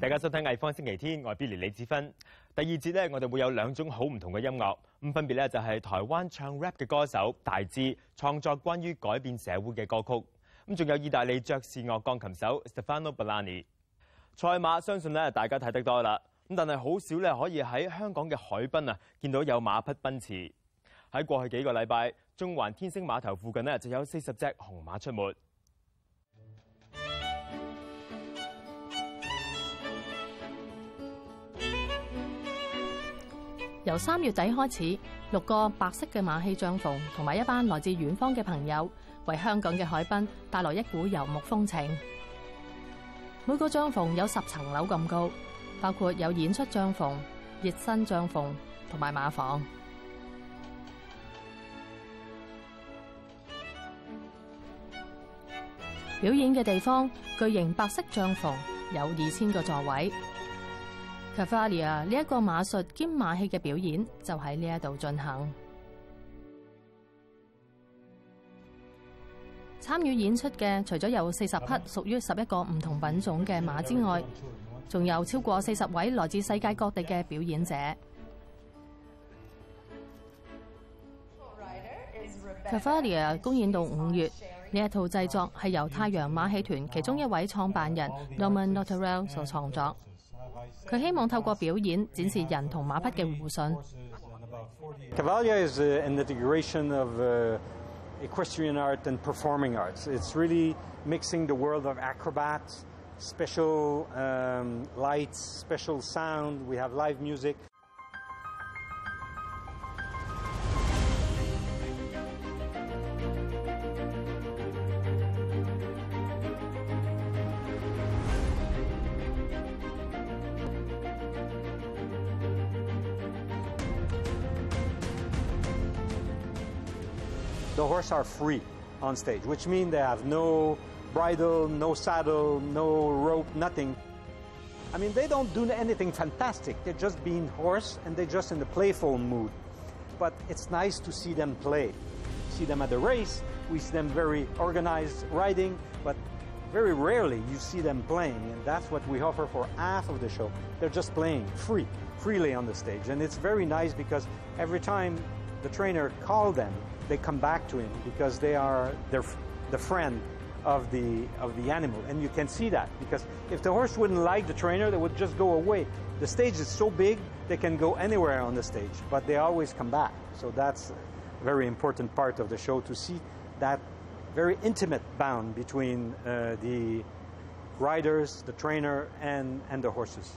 大家收听艺方星期天，我系 Billy 李子芬。第二节咧，我哋会有两种好唔同嘅音乐，咁分别咧就系台湾唱 rap 嘅歌手大志创作关于改变社会嘅歌曲，咁仲有意大利爵士乐钢琴手 Stefano Bellani。赛马相信咧大家睇得多啦，咁但系好少咧可以喺香港嘅海滨啊见到有马匹奔驰。喺过去几个礼拜，中环天星码头附近咧就有四十只红马出没。由三月底开始，六个白色嘅马戏帐篷同埋一班来自远方嘅朋友，为香港嘅海滨带来一股游牧风情。每个帐篷有十层楼咁高，包括有演出帐篷、热身帐篷同埋马房。表演嘅地方巨型白色帐篷有二千个座位。卡法 i a 呢一個馬術兼馬戲嘅表演就喺呢一度進行。參與演出嘅除咗有四十匹屬於十一個唔同品種嘅馬之外，仲有超過四十位來自世界各地嘅表演者。卡法 i a 公演到五月呢一套製作係由太陽馬戲團其中一位創辦人 Norman n o t a r r e l l 所創作。佢希望透過表演展示人同馬匹嘅互信。are free on stage, which means they have no bridle, no saddle, no rope, nothing. I mean, they don't do anything fantastic. They're just being horse and they're just in the playful mood. But it's nice to see them play. See them at the race, we see them very organized riding, but very rarely you see them playing, and that's what we offer for half of the show. They're just playing free, freely on the stage. And it's very nice because every time the trainer call them, they come back to him because they are their, the friend of the of the animal, and you can see that because if the horse wouldn't like the trainer, they would just go away. The stage is so big they can go anywhere on the stage, but they always come back. So that's a very important part of the show to see that very intimate bond between uh, the riders, the trainer, and and the horses.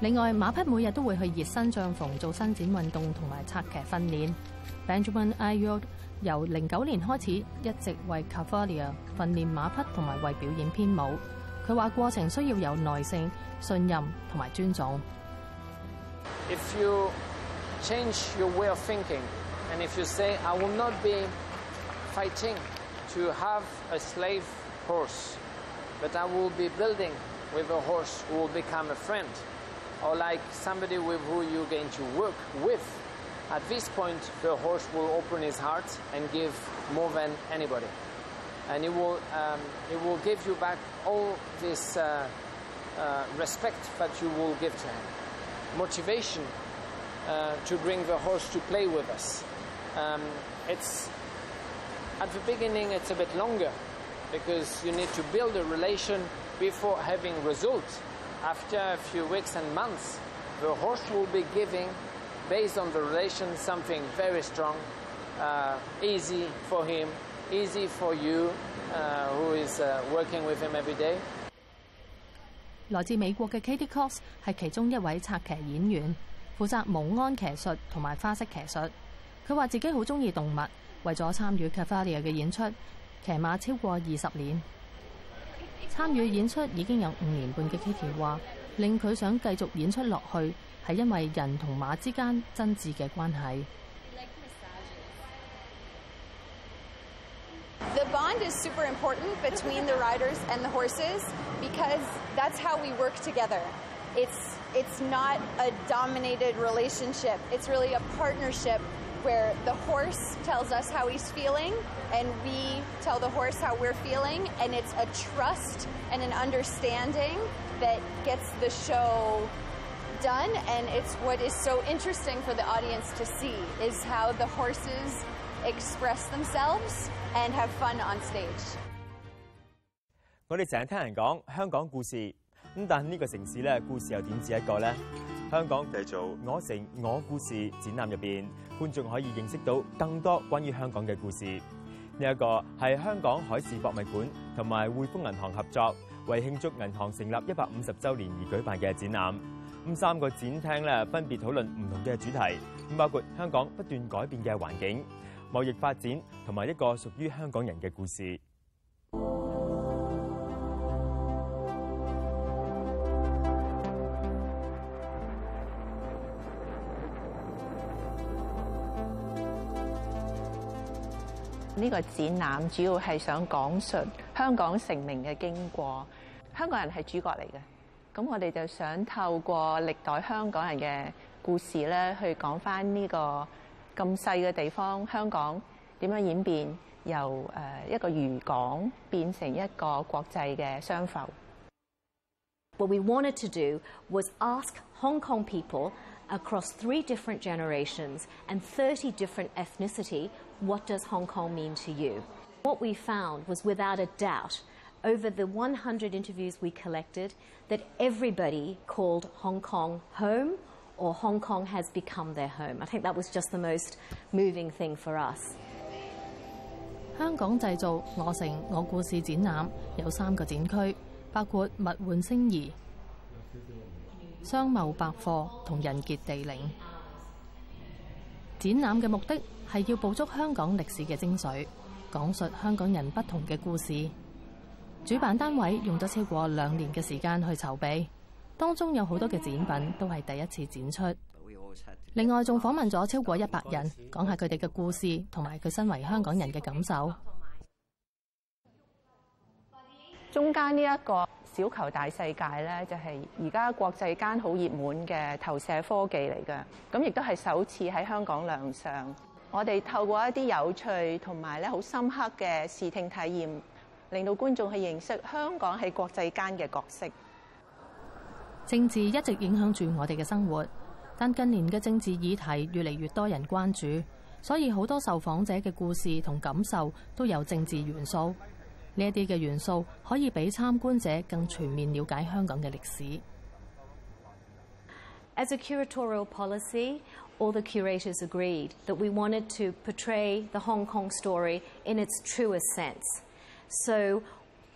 另外，馬匹每日都會去熱身帳篷做伸展運動同埋拆騎訓練。Benjamin i y o r 由零九年開始一直為 c a f o l i a 訓練馬匹同埋為表演編舞。佢話過程需要有耐性、信任同埋尊重。If you change your way of thinking, and if you say I will not be fighting to have a slave horse, but I will be building with a horse who will become a friend. or like somebody with who you're going to work with, at this point the horse will open his heart and give more than anybody. And it will, um, it will give you back all this uh, uh, respect that you will give to him. Motivation uh, to bring the horse to play with us. Um, it's at the beginning it's a bit longer because you need to build a relation before having results 来自美国嘅 Katie Cox 系其中一位策骑演员，负责马安骑术同埋花式骑术。佢话自己好中意动物，为咗参与 Cavalia 嘅演出，骑马超过二十年。参与演出已经有五年半嘅 kitty 话令佢想继续演出落去系因为人同马之间真挚嘅关系 the bond is super important between the riders and the horses because that's how we work together it's it's not a dominated relationship it's really a partnership where the horse tells us how he's feeling and we tell the horse how we're feeling and it's a trust and an understanding that gets the show done and it's what is so interesting for the audience to see is how the horses express themselves and have fun on stage。我哋成日聽人講香港故事咁但呢个城市咧，故事又点止一个咧？香港继续，我城我故事展览入边，观众可以认识到更多关于香港嘅故事。呢一个系香港海事博物馆同埋汇丰银行合作，为庆祝银行成立一百五十周年而举办嘅展览。咁三个展厅咧，分别讨论唔同嘅主题，咁包括香港不断改变嘅环境、贸易发展同埋一个属于香港人嘅故事。呢個展覽主要係想講述香港成名嘅經過，香港人係主角嚟嘅。咁我哋就想透過歷代香港人嘅故事咧，去講翻呢個咁細嘅地方香港點樣演變，由誒一個漁港變成一個國際嘅商埠。What we wanted to do was ask Hong Kong people across three different generations and thirty different ethnicity. what does Hong Kong mean to you? What we found was without a doubt, over the 100 interviews we collected, that everybody called Hong Kong home or Hong Kong has become their home. I think that was just the most moving thing for us. 香港製造我城我故事展覽有三個展區，包括物換星移、商貿百貨同人傑地靈。展览嘅目的系要捕捉香港历史嘅精髓，讲述香港人不同嘅故事。主办单位用咗超过两年嘅时间去筹备，当中有好多嘅展品都系第一次展出。另外仲访问咗超过一百人，讲下佢哋嘅故事同埋佢身为香港人嘅感受。中间呢一个。小球大世界咧，就係而家國際間好熱門嘅投射科技嚟嘅，咁亦都係首次喺香港亮相。我哋透過一啲有趣同埋咧好深刻嘅視聽體驗，令到觀眾去認識香港喺國際間嘅角色。政治一直影響住我哋嘅生活，但近年嘅政治議題越嚟越多人關注，所以好多受訪者嘅故事同感受都有政治元素。As a curatorial policy, all the curators agreed that we wanted to portray the Hong Kong story in its truest sense. So,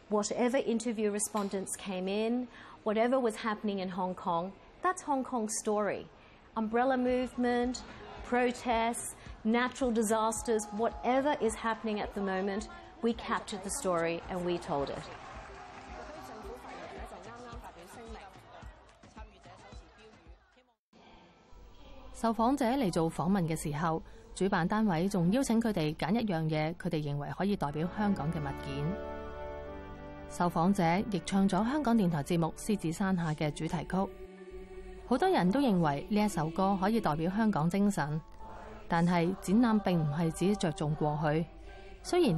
whatever interview respondents came in, whatever was happening in Hong Kong, that's Hong Kong's story. Umbrella movement, protests, natural disasters, whatever is happening at the moment, 我 y and we told it. 受访者嚟做访问嘅时候，主办单位仲邀请佢哋拣一样嘢，佢哋认为可以代表香港嘅物件。受访者亦唱咗香港电台节目《狮子山下》嘅主题曲。好多人都认为呢一首歌可以代表香港精神，但系展览并唔系只着重过去。We have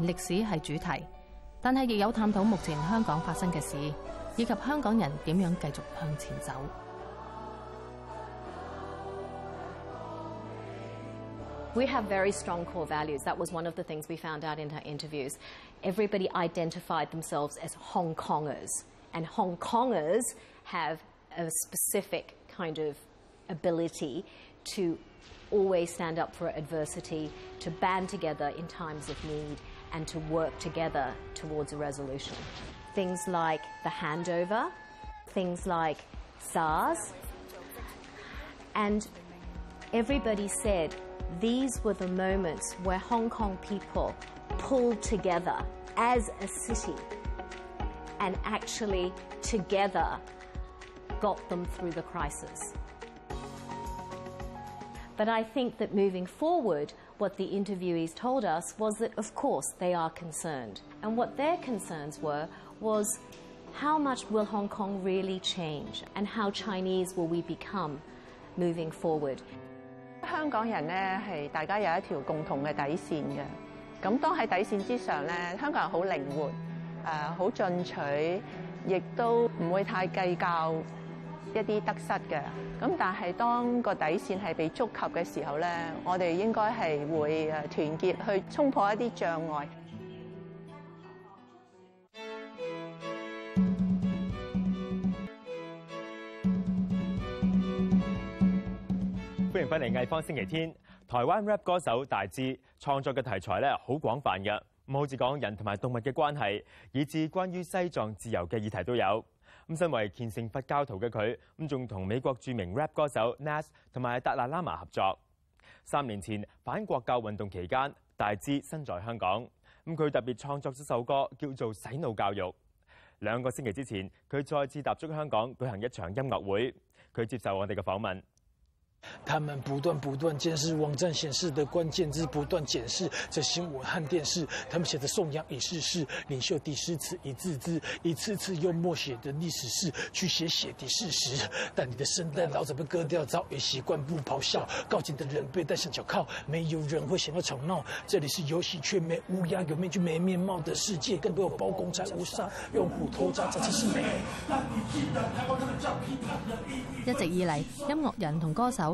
very strong core values. That was one of the things we found out in our interviews. Everybody identified themselves as Hong Kongers, and Hong Kongers have a specific kind of ability to always stand up for adversity, to band together in times of need, and to work together towards a resolution. Things like the handover, things like SARS, and everybody said these were the moments where Hong Kong people pulled together as a city and actually together got them through the crisis. But I think that moving forward, what the interviewees told us was that, of course, they are concerned. And what their concerns were was how much will Hong Kong really change and how Chinese will we become moving forward? 香港人咧係大家有一條共同嘅底線嘅，咁當喺底線之上咧，香港人好靈活，誒、呃、好進取，亦都唔會太計較一啲得失嘅，咁但系当个底线系被觸及嘅時候咧，我哋應該係會誒團結去衝破一啲障礙。欢迎翻嚟艺方星期天，台湾 rap 歌手大志创作嘅题材咧，好广泛嘅，唔好似讲人同埋动物嘅关系，以至关于西藏自由嘅议题都有。咁身為虔誠佛教徒嘅佢，咁仲同美國著名 rap 歌手 Nas 同埋達賴拉嘛合作。三年前反國教運動期間，大志身在香港，咁佢特別創作咗首歌叫做《洗腦教育》。兩個星期之前，佢再次踏足香港舉行一場音樂會。佢接受我哋嘅訪問。他们不断不断监视网站显示的关键字，不断检视这新闻和电视。他们写的颂扬已逝世领袖的诗词一字字，一次次用默写的历史事去写写的事实。但你的圣诞老早被割掉，早已习惯不咆哮。告警的人被戴上脚铐，没有人会想要吵闹。这里是游戏，却没乌鸦；有面具，没面貌的世界。更多有包公在无纱，用虎头扎扎出声名。一直以来，音乐人同歌手。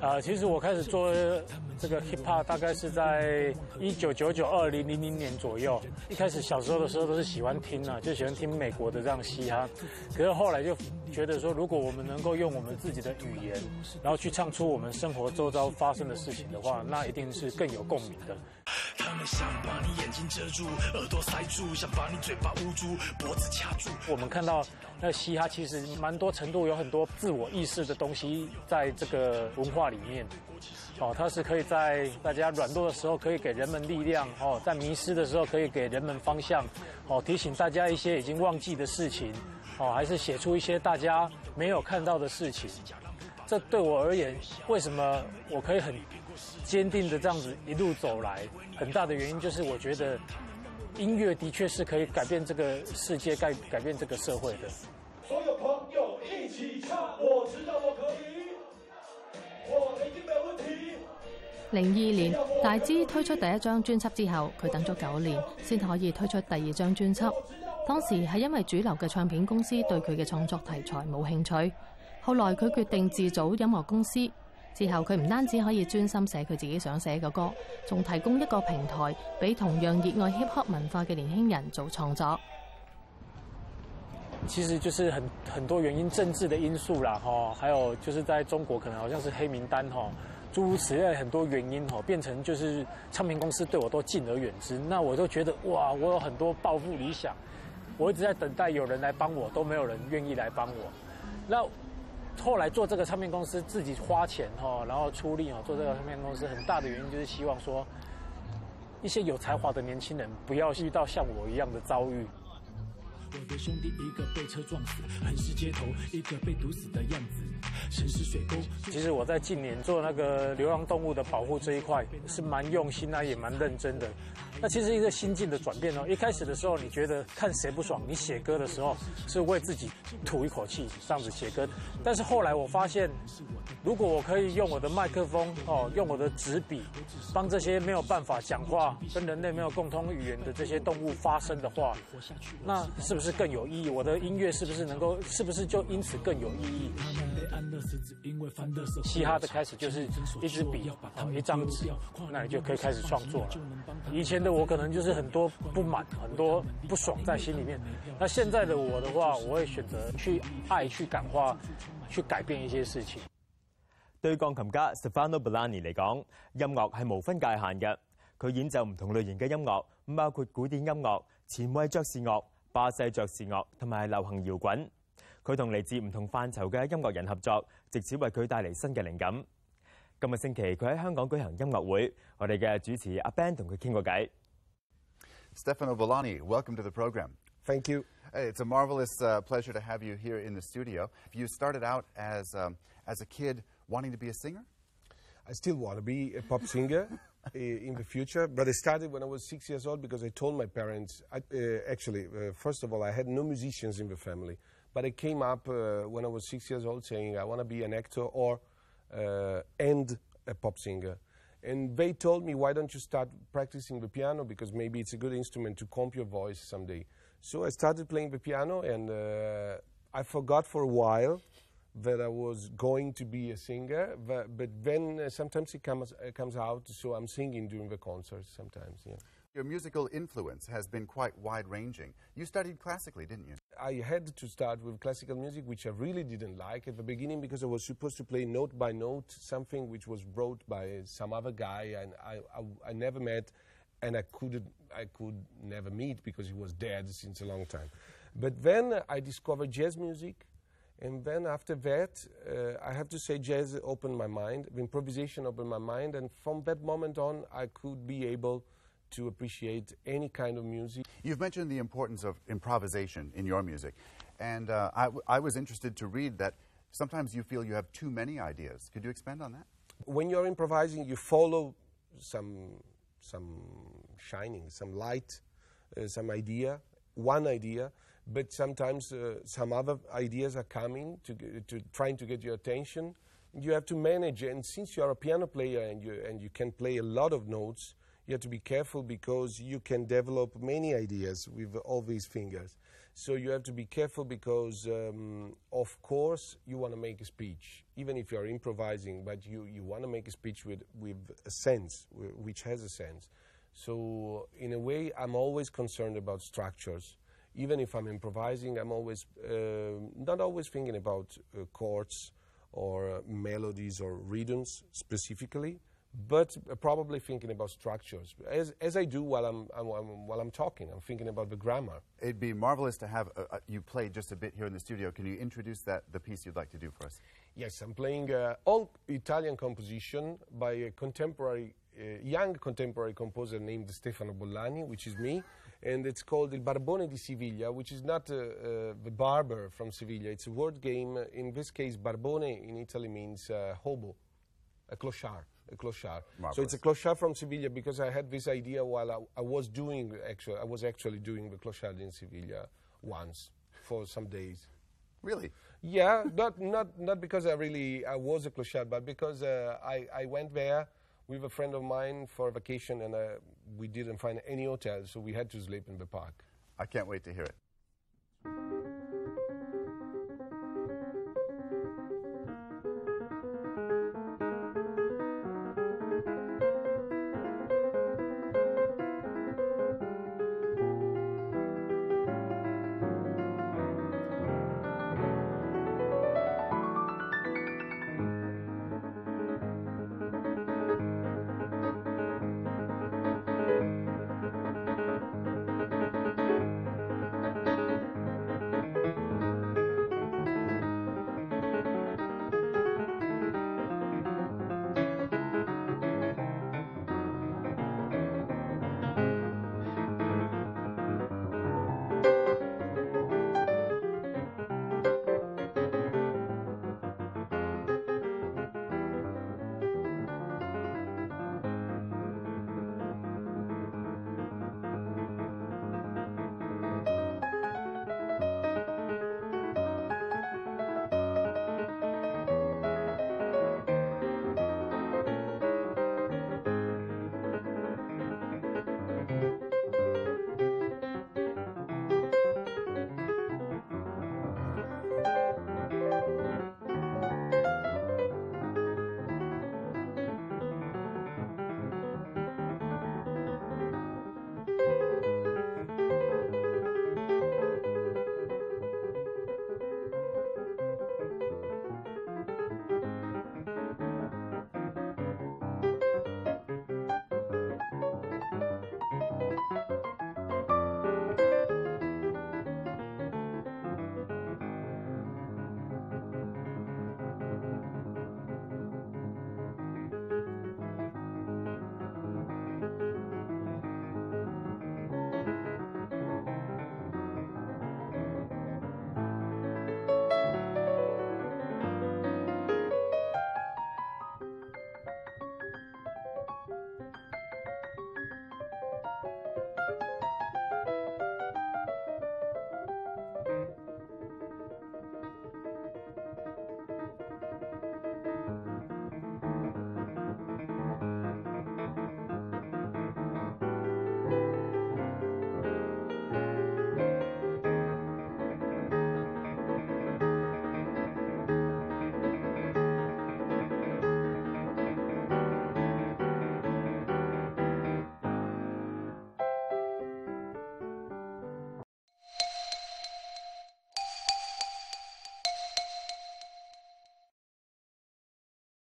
呃，其实我开始做这个 hip hop 大概是在一九九九二零零零年左右。一开始小时候的时候都是喜欢听啊，就喜欢听美国的这样嘻哈。可是后来就觉得说，如果我们能够用我们自己的语言，然后去唱出我们生活周遭发生的事情的话，那一定是更有共鸣的。你你想想把把眼睛遮住，住，住，住。耳朵塞嘴巴捂脖子我们看到那嘻哈其实蛮多程度有很多自我意识的东西在这个文化里面，哦，它是可以在大家软弱的时候可以给人们力量，哦，在迷失的时候可以给人们方向，哦，提醒大家一些已经忘记的事情，哦，还是写出一些大家没有看到的事情。这对我而言，为什么我可以很？坚定的这样子一路走来，很大的原因就是我觉得音乐的确是可以改变这个世界，改改变这个社会的。零二年，大芝推出第一张专辑之后，佢等咗九年先可以推出第二张专辑。当时系因为主流嘅唱片公司对佢嘅创作题材冇兴趣，后来佢决定自组音乐公司。之后佢唔单止可以专心写佢自己想写嘅歌，仲提供一个平台俾同样热爱 hip hop 文化嘅年轻人做创作。其实就是很很多原因，政治的因素啦，哈，还有就是在中国可能好像是黑名单，哈，诸如此类很多原因，哈，变成就是唱片公司对我都敬而远之。那我都觉得哇，我有很多抱负理想，我一直在等待有人来帮我，都没有人愿意来帮我。那后来做这个唱片公司，自己花钱哦，然后出力哦，做这个唱片公司很大的原因就是希望说，一些有才华的年轻人不要遇到像我一样的遭遇。的兄弟一一被被撞死，死街毒子，其实我在近年做那个流浪动物的保护这一块是蛮用心啊，也蛮认真的。那其实一个心境的转变哦，一开始的时候你觉得看谁不爽，你写歌的时候是为自己吐一口气这样子写歌，但是后来我发现，如果我可以用我的麦克风哦，用我的纸笔，帮这些没有办法讲话、跟人类没有共通语言的这些动物发声的话，那是不是更有意义？我的音乐是不是能够，是不是就因此更有意义？嘻哈的开始就是一支笔、一张纸，那你就可以开始创作了。以前。我可能就是很多不满、很多不爽在心里面。那现在的我的话，我会选择去爱、去感化、去改变一些事情。对钢琴家 Stefano b r a l a n i 嚟讲，音乐系无分界限嘅。佢演奏唔同类型嘅音乐，包括古典音乐、前卫爵士乐、巴西爵士乐同埋流行摇滚。佢同嚟自唔同范畴嘅音乐人合作，直此为佢带嚟新嘅灵感。今個星期佢喺香港舉行音樂會，我哋嘅主持阿 Ben welcome to the program. Thank you. It's a marvelous uh, pleasure to have you here in the studio. You started out as um, as a kid wanting to be a singer. I still want to be a pop singer in the future, but I started when I was six years old because I told my parents. I, uh, actually, uh, first of all, I had no musicians in the family, but I came up uh, when I was six years old saying I want to be an actor or uh, and a pop singer. And they told me, why don't you start practicing the piano? Because maybe it's a good instrument to comp your voice someday. So I started playing the piano, and uh, I forgot for a while that I was going to be a singer. But, but then uh, sometimes it comes, uh, comes out, so I'm singing during the concerts sometimes, yeah. Your musical influence has been quite wide-ranging. You studied classically, didn't you? I had to start with classical music, which I really didn't like at the beginning because I was supposed to play note by note something which was brought by some other guy and I, I, I never met and I, couldn't, I could never meet because he was dead since a long time. But then I discovered jazz music and then after that, uh, I have to say, jazz opened my mind, the improvisation opened my mind, and from that moment on, I could be able to appreciate any kind of music. You've mentioned the importance of improvisation in your music, and uh, I, was interested to read that sometimes you feel you have too many ideas. Could you expand on that? When you're improvising, you follow some, some shining, some light, uh, some idea, one idea, but sometimes uh, some other ideas are coming to, to trying to get your attention. You have to manage, and since you are a piano player and you, and you can play a lot of notes, you have to be careful because you can develop many ideas with all these fingers. So you have to be careful because, um, of course, you want to make a speech, even if you're improvising, but you, you want to make a speech with, with a sense, which has a sense. So, in a way, I'm always concerned about structures. Even if I'm improvising, I'm always uh, not always thinking about uh, chords or uh, melodies or rhythms specifically but probably thinking about structures, as, as I do while I'm, I'm, I'm, while I'm talking. I'm thinking about the grammar. It'd be marvelous to have a, uh, a, uh, you play just a bit here in the studio. Can you introduce that the piece you'd like to do for us? Yes, I'm playing uh, old Italian composition by a contemporary, uh, young contemporary composer named Stefano Bollani, which is me, and it's called Il Barbone di Siviglia, which is not uh, uh the barber from Siviglia. It's a word game. In this case, Barbone in Italy means hobo, a clochard clochard. Marvelous. So it's a clochard from Sevilla because I had this idea while I, I was doing actually I was actually doing the clochard in Sevilla once for some days. Really? Yeah, not not not because I really I was a clochard, but because uh, I I went there with a friend of mine for a vacation and uh, we didn't find any hotel, so we had to sleep in the park. I can't wait to hear it.